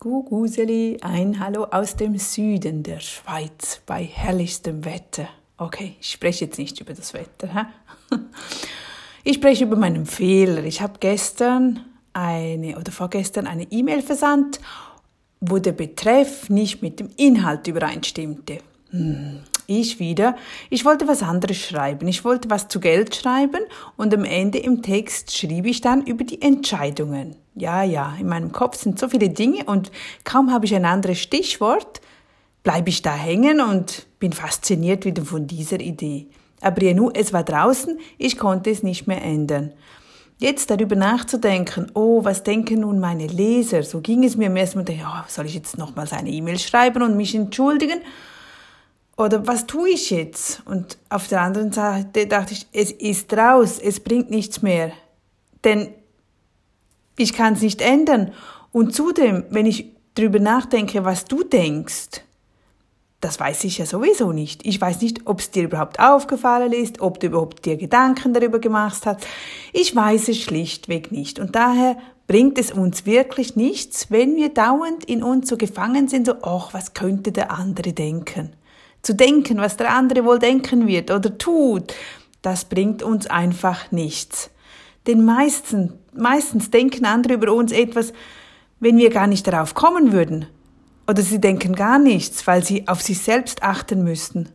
Guguseli, ein Hallo aus dem Süden der Schweiz bei herrlichstem Wetter. Okay, ich spreche jetzt nicht über das Wetter. Hä? Ich spreche über meinen Fehler. Ich habe gestern eine oder vorgestern eine E-Mail versandt, wo der Betreff nicht mit dem Inhalt übereinstimmte. Hm, ich wieder. Ich wollte was anderes schreiben. Ich wollte was zu Geld schreiben und am Ende im Text schrieb ich dann über die Entscheidungen. Ja, ja, in meinem Kopf sind so viele Dinge und kaum habe ich ein anderes Stichwort, bleibe ich da hängen und bin fasziniert wieder von dieser Idee. Aber ja, nur, es war draußen, ich konnte es nicht mehr ändern. Jetzt darüber nachzudenken, oh, was denken nun meine Leser? So ging es mir im ersten Mal, ja, soll ich jetzt nochmals eine E-Mail schreiben und mich entschuldigen? Oder was tue ich jetzt? Und auf der anderen Seite dachte ich, es ist raus, es bringt nichts mehr. Denn ich kann es nicht ändern. Und zudem, wenn ich darüber nachdenke, was du denkst, das weiß ich ja sowieso nicht. Ich weiß nicht, ob es dir überhaupt aufgefallen ist, ob du überhaupt dir Gedanken darüber gemacht hast. Ich weiß es schlichtweg nicht. Und daher bringt es uns wirklich nichts, wenn wir dauernd in uns so gefangen sind, so, ach, was könnte der andere denken? Zu denken, was der andere wohl denken wird oder tut, das bringt uns einfach nichts. Denn meistens, meistens denken andere über uns etwas, wenn wir gar nicht darauf kommen würden. Oder sie denken gar nichts, weil sie auf sich selbst achten müssten.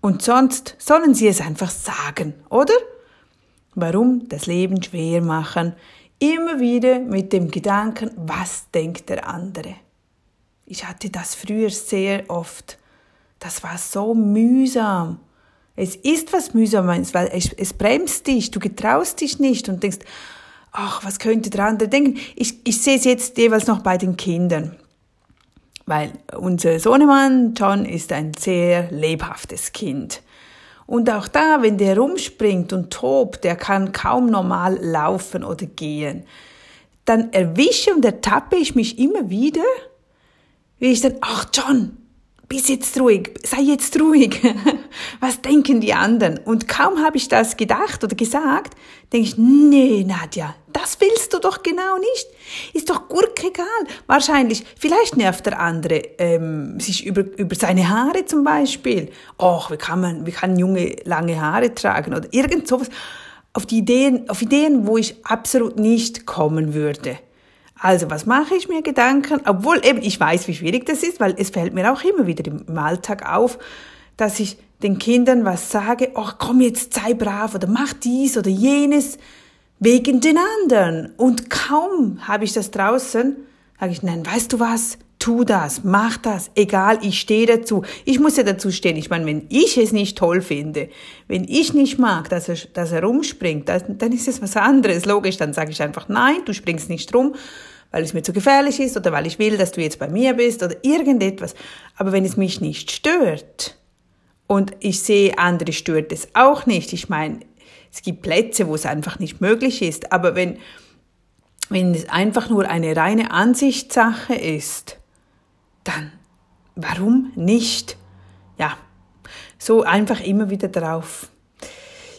Und sonst sollen sie es einfach sagen, oder? Warum das Leben schwer machen? Immer wieder mit dem Gedanken, was denkt der andere? Ich hatte das früher sehr oft. Das war so mühsam. Es ist was Mühsames, weil es, es bremst dich, du getraust dich nicht und denkst, ach, was könnte der andere denken? Ich, ich sehe es jetzt jeweils noch bei den Kindern. Weil unser Sohnemann John ist ein sehr lebhaftes Kind. Und auch da, wenn der rumspringt und tobt, der kann kaum normal laufen oder gehen. Dann erwische und ertappe ich mich immer wieder, wie ich dann, ach John, bist jetzt ruhig, sei jetzt ruhig. Was denken die anderen? Und kaum habe ich das gedacht oder gesagt, denke ich, nee, Nadja, das willst du doch genau nicht. Ist doch gurkegal. Wahrscheinlich, vielleicht nervt der andere ähm, sich über, über seine Haare zum Beispiel. Och, wie kann man, wie kann junge, lange Haare tragen oder irgend sowas. Auf die Ideen, auf Ideen, wo ich absolut nicht kommen würde. Also, was mache ich mir Gedanken? Obwohl eben ich weiß, wie schwierig das ist, weil es fällt mir auch immer wieder im Alltag auf, dass ich den Kindern was sage, ach komm jetzt, sei brav oder mach dies oder jenes wegen den anderen. Und kaum habe ich das draußen, sage ich, nein, weißt du was? Tu das, mach das, egal, ich stehe dazu. Ich muss ja dazu stehen. Ich meine, wenn ich es nicht toll finde, wenn ich nicht mag, dass er, dass er rumspringt, dann, dann ist es was anderes. Logisch, dann sage ich einfach, nein, du springst nicht rum, weil es mir zu gefährlich ist oder weil ich will, dass du jetzt bei mir bist oder irgendetwas. Aber wenn es mich nicht stört und ich sehe, andere stört es auch nicht, ich meine, es gibt Plätze, wo es einfach nicht möglich ist, aber wenn, wenn es einfach nur eine reine Ansichtssache ist, dann warum nicht? Ja, so einfach immer wieder drauf.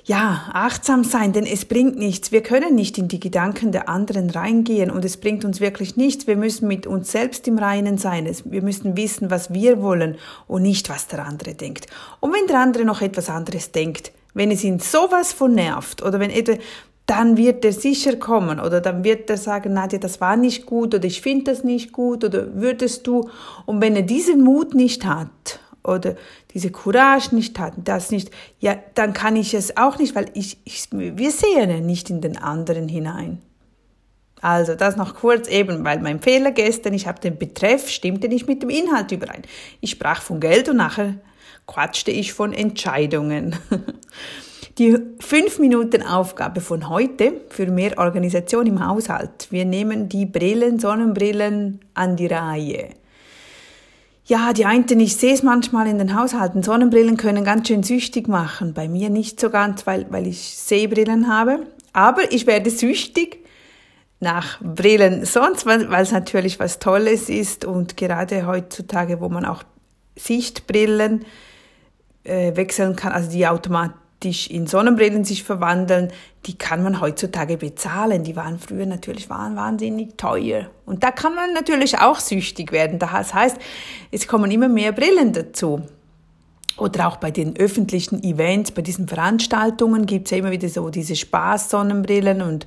Ja, achtsam sein, denn es bringt nichts. Wir können nicht in die Gedanken der anderen reingehen und es bringt uns wirklich nichts. Wir müssen mit uns selbst im Reinen sein. Wir müssen wissen, was wir wollen und nicht, was der andere denkt. Und wenn der andere noch etwas anderes denkt, wenn es ihn sowas von nervt oder wenn etwa, dann wird er sicher kommen oder dann wird er sagen, Nadja, das war nicht gut oder ich finde das nicht gut oder würdest du. Und wenn er diesen Mut nicht hat oder diese Courage nicht hat, das nicht, ja, dann kann ich es auch nicht, weil ich, ich wir sehen ja nicht in den anderen hinein. Also das noch kurz eben, weil mein Fehler gestern, ich habe den Betreff, stimmte nicht mit dem Inhalt überein. Ich sprach von Geld und nachher quatschte ich von Entscheidungen. Die 5 Minuten Aufgabe von heute für mehr Organisation im Haushalt. Wir nehmen die Brillen, Sonnenbrillen an die Reihe. Ja, die einen, ich sehe es manchmal in den Haushalten, Sonnenbrillen können ganz schön süchtig machen. Bei mir nicht so ganz, weil, weil ich Sehbrillen habe. Aber ich werde süchtig nach Brillen sonst, weil, weil es natürlich was Tolles ist und gerade heutzutage, wo man auch Sichtbrillen äh, wechseln kann, also die automat praktisch in Sonnenbrillen sich verwandeln, die kann man heutzutage bezahlen. Die waren früher natürlich waren wahnsinnig teuer. Und da kann man natürlich auch süchtig werden. Das heißt, es kommen immer mehr Brillen dazu. Oder auch bei den öffentlichen Events, bei diesen Veranstaltungen gibt's ja immer wieder so diese Spaß-Sonnenbrillen und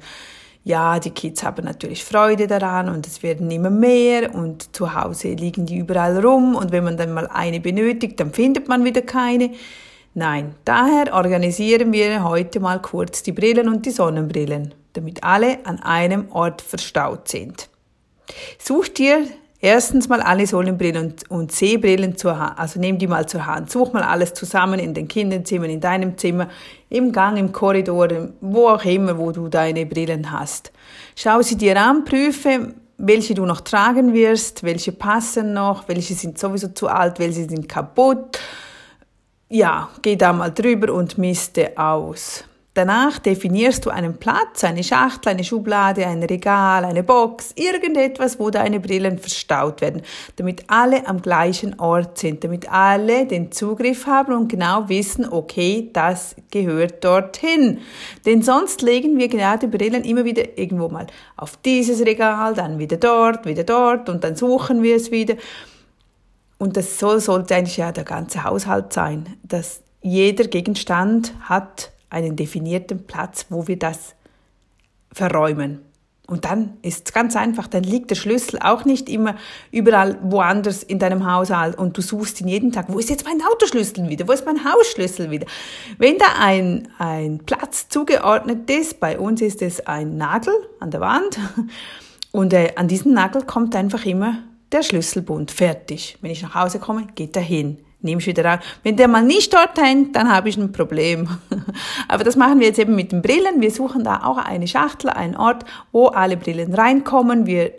ja, die Kids haben natürlich Freude daran und es werden immer mehr und zu Hause liegen die überall rum und wenn man dann mal eine benötigt, dann findet man wieder keine. Nein, daher organisieren wir heute mal kurz die Brillen und die Sonnenbrillen, damit alle an einem Ort verstaut sind. Such dir erstens mal alle Sonnenbrillen und, und Sehbrillen zur Hand. Also nimm die mal zur Hand. Such mal alles zusammen in den Kinderzimmern, in deinem Zimmer, im Gang, im Korridor, wo auch immer, wo du deine Brillen hast. Schau sie dir an, prüfe, welche du noch tragen wirst, welche passen noch, welche sind sowieso zu alt, welche sind kaputt. Ja, geh da mal drüber und misste aus. Danach definierst du einen Platz, eine Schachtel, eine Schublade, ein Regal, eine Box, irgendetwas, wo deine Brillen verstaut werden, damit alle am gleichen Ort sind, damit alle den Zugriff haben und genau wissen, okay, das gehört dorthin. Denn sonst legen wir die Brillen immer wieder irgendwo mal auf dieses Regal, dann wieder dort, wieder dort und dann suchen wir es wieder. Und das soll, sollte eigentlich ja der ganze Haushalt sein, dass jeder Gegenstand hat einen definierten Platz, wo wir das verräumen. Und dann ist es ganz einfach, dann liegt der Schlüssel auch nicht immer überall woanders in deinem Haushalt und du suchst ihn jeden Tag, wo ist jetzt mein Autoschlüssel wieder, wo ist mein Hausschlüssel wieder. Wenn da ein, ein Platz zugeordnet ist, bei uns ist es ein Nagel an der Wand und äh, an diesen Nagel kommt einfach immer der Schlüsselbund, fertig. Wenn ich nach Hause komme, geht er hin nimmst wieder raus. Wenn der mal nicht dort hängt, dann habe ich ein Problem. Aber das machen wir jetzt eben mit den Brillen. Wir suchen da auch eine Schachtel, einen Ort, wo alle Brillen reinkommen. Wir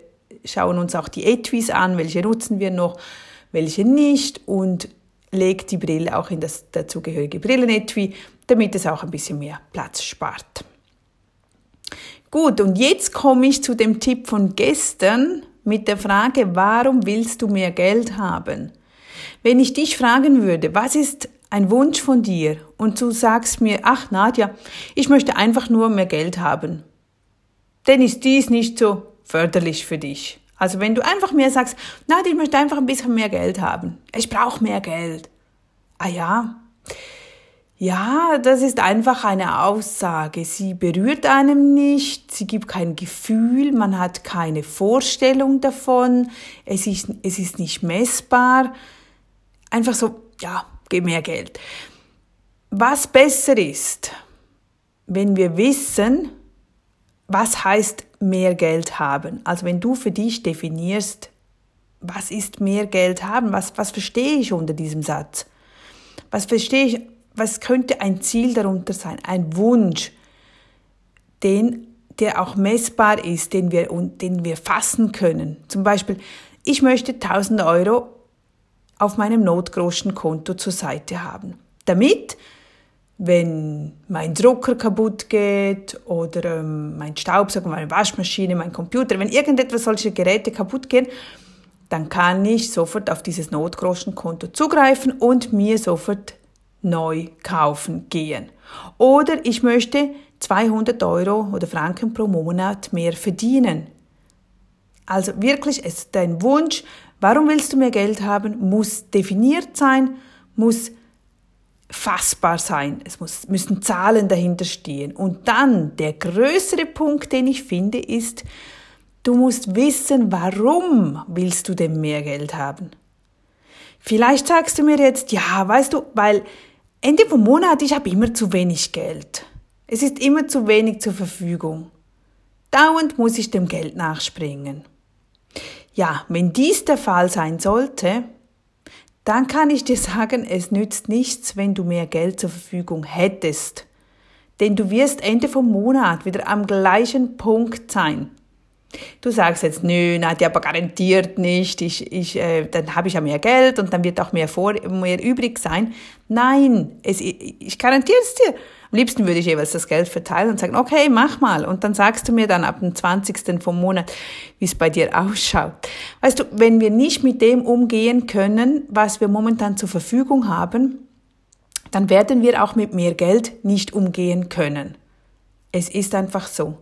schauen uns auch die Etuis an, welche nutzen wir noch, welche nicht und legt die Brille auch in das dazugehörige Brillenetui, damit es auch ein bisschen mehr Platz spart. Gut, und jetzt komme ich zu dem Tipp von gestern mit der Frage, warum willst du mehr Geld haben? Wenn ich dich fragen würde, was ist ein Wunsch von dir und du sagst mir, ach Nadja, ich möchte einfach nur mehr Geld haben, dann ist dies nicht so förderlich für dich. Also wenn du einfach mehr sagst, Nadja, ich möchte einfach ein bisschen mehr Geld haben, ich brauche mehr Geld. Ah ja, ja, das ist einfach eine Aussage. Sie berührt einem nicht, sie gibt kein Gefühl, man hat keine Vorstellung davon, es ist, es ist nicht messbar. Einfach so, ja, gib mehr Geld. Was besser ist, wenn wir wissen, was heißt mehr Geld haben. Also wenn du für dich definierst, was ist mehr Geld haben, was, was verstehe ich unter diesem Satz? Was verstehe ich, was könnte ein Ziel darunter sein, ein Wunsch, den, der auch messbar ist, den wir, den wir fassen können. Zum Beispiel, ich möchte 1000 Euro auf meinem Notgroschenkonto zur Seite haben. Damit, wenn mein Drucker kaputt geht oder ähm, mein Staubsauger, meine Waschmaschine, mein Computer, wenn irgendetwas solche Geräte kaputt gehen, dann kann ich sofort auf dieses Notgroschenkonto zugreifen und mir sofort neu kaufen gehen. Oder ich möchte 200 Euro oder Franken pro Monat mehr verdienen. Also wirklich, es ist dein Wunsch, Warum willst du mehr Geld haben? Muss definiert sein, muss fassbar sein. Es muss, müssen Zahlen dahinter stehen. Und dann der größere Punkt, den ich finde, ist, du musst wissen, warum willst du denn mehr Geld haben? Vielleicht sagst du mir jetzt, ja, weißt du, weil Ende vom Monat, ich habe immer zu wenig Geld. Es ist immer zu wenig zur Verfügung. Dauernd muss ich dem Geld nachspringen. Ja, wenn dies der Fall sein sollte, dann kann ich dir sagen, es nützt nichts, wenn du mehr Geld zur Verfügung hättest. Denn du wirst Ende vom Monat wieder am gleichen Punkt sein. Du sagst jetzt, nö, Nadja, aber garantiert nicht, ich, ich, äh, dann habe ich ja mehr Geld und dann wird auch mehr, vor, mehr übrig sein. Nein, es, ich garantiere es dir. Am liebsten würde ich jeweils das Geld verteilen und sagen, okay, mach mal. Und dann sagst du mir dann ab dem 20. vom Monat, wie es bei dir ausschaut. Weißt du, wenn wir nicht mit dem umgehen können, was wir momentan zur Verfügung haben, dann werden wir auch mit mehr Geld nicht umgehen können. Es ist einfach so.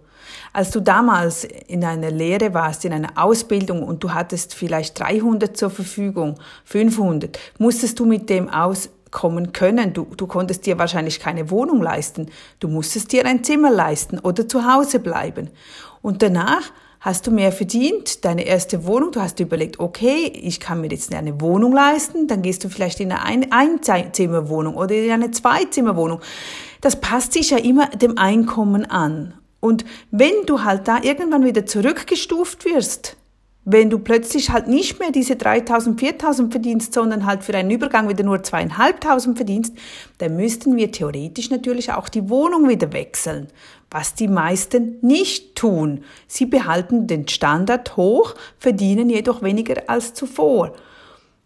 Als du damals in einer Lehre warst, in einer Ausbildung und du hattest vielleicht 300 zur Verfügung, 500, musstest du mit dem auskommen können. Du, du konntest dir wahrscheinlich keine Wohnung leisten. Du musstest dir ein Zimmer leisten oder zu Hause bleiben. Und danach hast du mehr verdient, deine erste Wohnung, du hast überlegt, okay, ich kann mir jetzt eine Wohnung leisten, dann gehst du vielleicht in eine Einzimmerwohnung oder in eine Zweizimmerwohnung. Das passt sich ja immer dem Einkommen an. Und wenn du halt da irgendwann wieder zurückgestuft wirst, wenn du plötzlich halt nicht mehr diese 3000, 4000 verdienst, sondern halt für einen Übergang wieder nur zweieinhalbtausend verdienst, dann müssten wir theoretisch natürlich auch die Wohnung wieder wechseln. Was die meisten nicht tun. Sie behalten den Standard hoch, verdienen jedoch weniger als zuvor.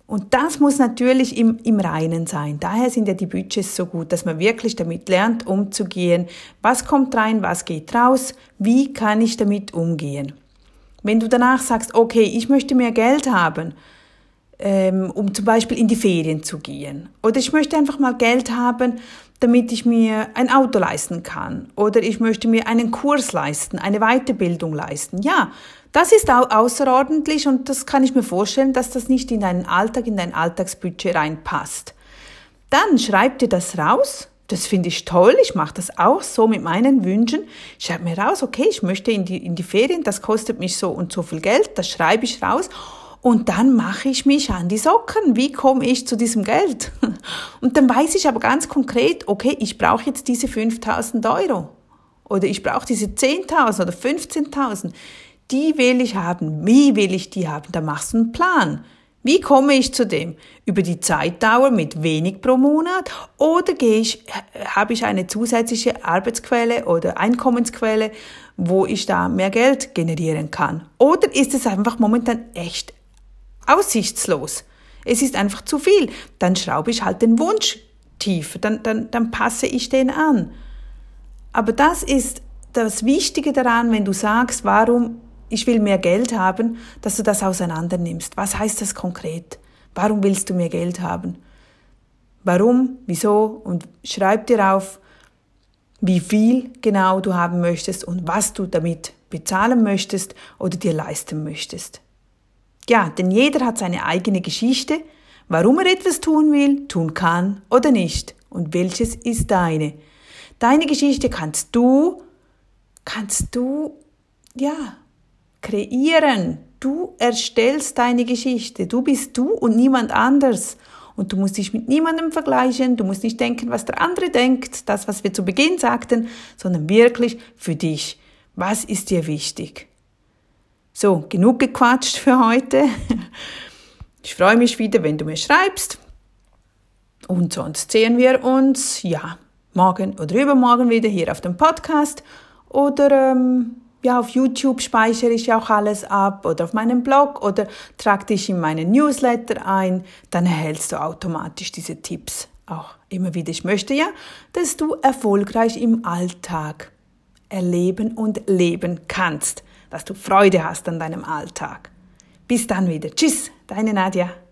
Und das muss natürlich im, im Reinen sein. Daher sind ja die Budgets so gut, dass man wirklich damit lernt, umzugehen. Was kommt rein, was geht raus, wie kann ich damit umgehen. Wenn du danach sagst, okay, ich möchte mehr Geld haben, ähm, um zum Beispiel in die Ferien zu gehen, oder ich möchte einfach mal Geld haben, damit ich mir ein Auto leisten kann, oder ich möchte mir einen Kurs leisten, eine Weiterbildung leisten. Ja, das ist auch außerordentlich und das kann ich mir vorstellen, dass das nicht in deinen Alltag, in dein Alltagsbudget reinpasst. Dann schreib dir das raus, das finde ich toll. Ich mache das auch so mit meinen Wünschen. Ich schreibe mir raus, okay, ich möchte in die, in die Ferien, das kostet mich so und so viel Geld, das schreibe ich raus. Und dann mache ich mich an die Socken. Wie komme ich zu diesem Geld? Und dann weiß ich aber ganz konkret, okay, ich brauche jetzt diese 5000 Euro. Oder ich brauche diese 10.000 oder 15.000. Die will ich haben. Wie will ich die haben? Da machst du einen Plan. Wie komme ich zu dem? Über die Zeitdauer mit wenig pro Monat oder gehe ich, habe ich eine zusätzliche Arbeitsquelle oder Einkommensquelle, wo ich da mehr Geld generieren kann? Oder ist es einfach momentan echt aussichtslos? Es ist einfach zu viel. Dann schraube ich halt den Wunsch tiefer, dann, dann, dann passe ich den an. Aber das ist das Wichtige daran, wenn du sagst, warum ich will mehr Geld haben, dass du das auseinander nimmst. Was heißt das konkret? Warum willst du mehr Geld haben? Warum, wieso und schreib dir auf, wie viel genau du haben möchtest und was du damit bezahlen möchtest oder dir leisten möchtest. Ja, denn jeder hat seine eigene Geschichte, warum er etwas tun will, tun kann oder nicht und welches ist deine. Deine Geschichte kannst du, kannst du, ja, kreieren. Du erstellst deine Geschichte. Du bist du und niemand anders. Und du musst dich mit niemandem vergleichen. Du musst nicht denken, was der andere denkt, das, was wir zu Beginn sagten, sondern wirklich für dich. Was ist dir wichtig? So, genug gequatscht für heute. Ich freue mich wieder, wenn du mir schreibst. Und sonst sehen wir uns, ja, morgen oder übermorgen wieder hier auf dem Podcast oder ähm, ja, auf YouTube speichere ich auch alles ab oder auf meinem Blog oder trag dich in meinen Newsletter ein, dann erhältst du automatisch diese Tipps auch immer wieder. Ich möchte ja, dass du erfolgreich im Alltag erleben und leben kannst, dass du Freude hast an deinem Alltag. Bis dann wieder. Tschüss, deine Nadja.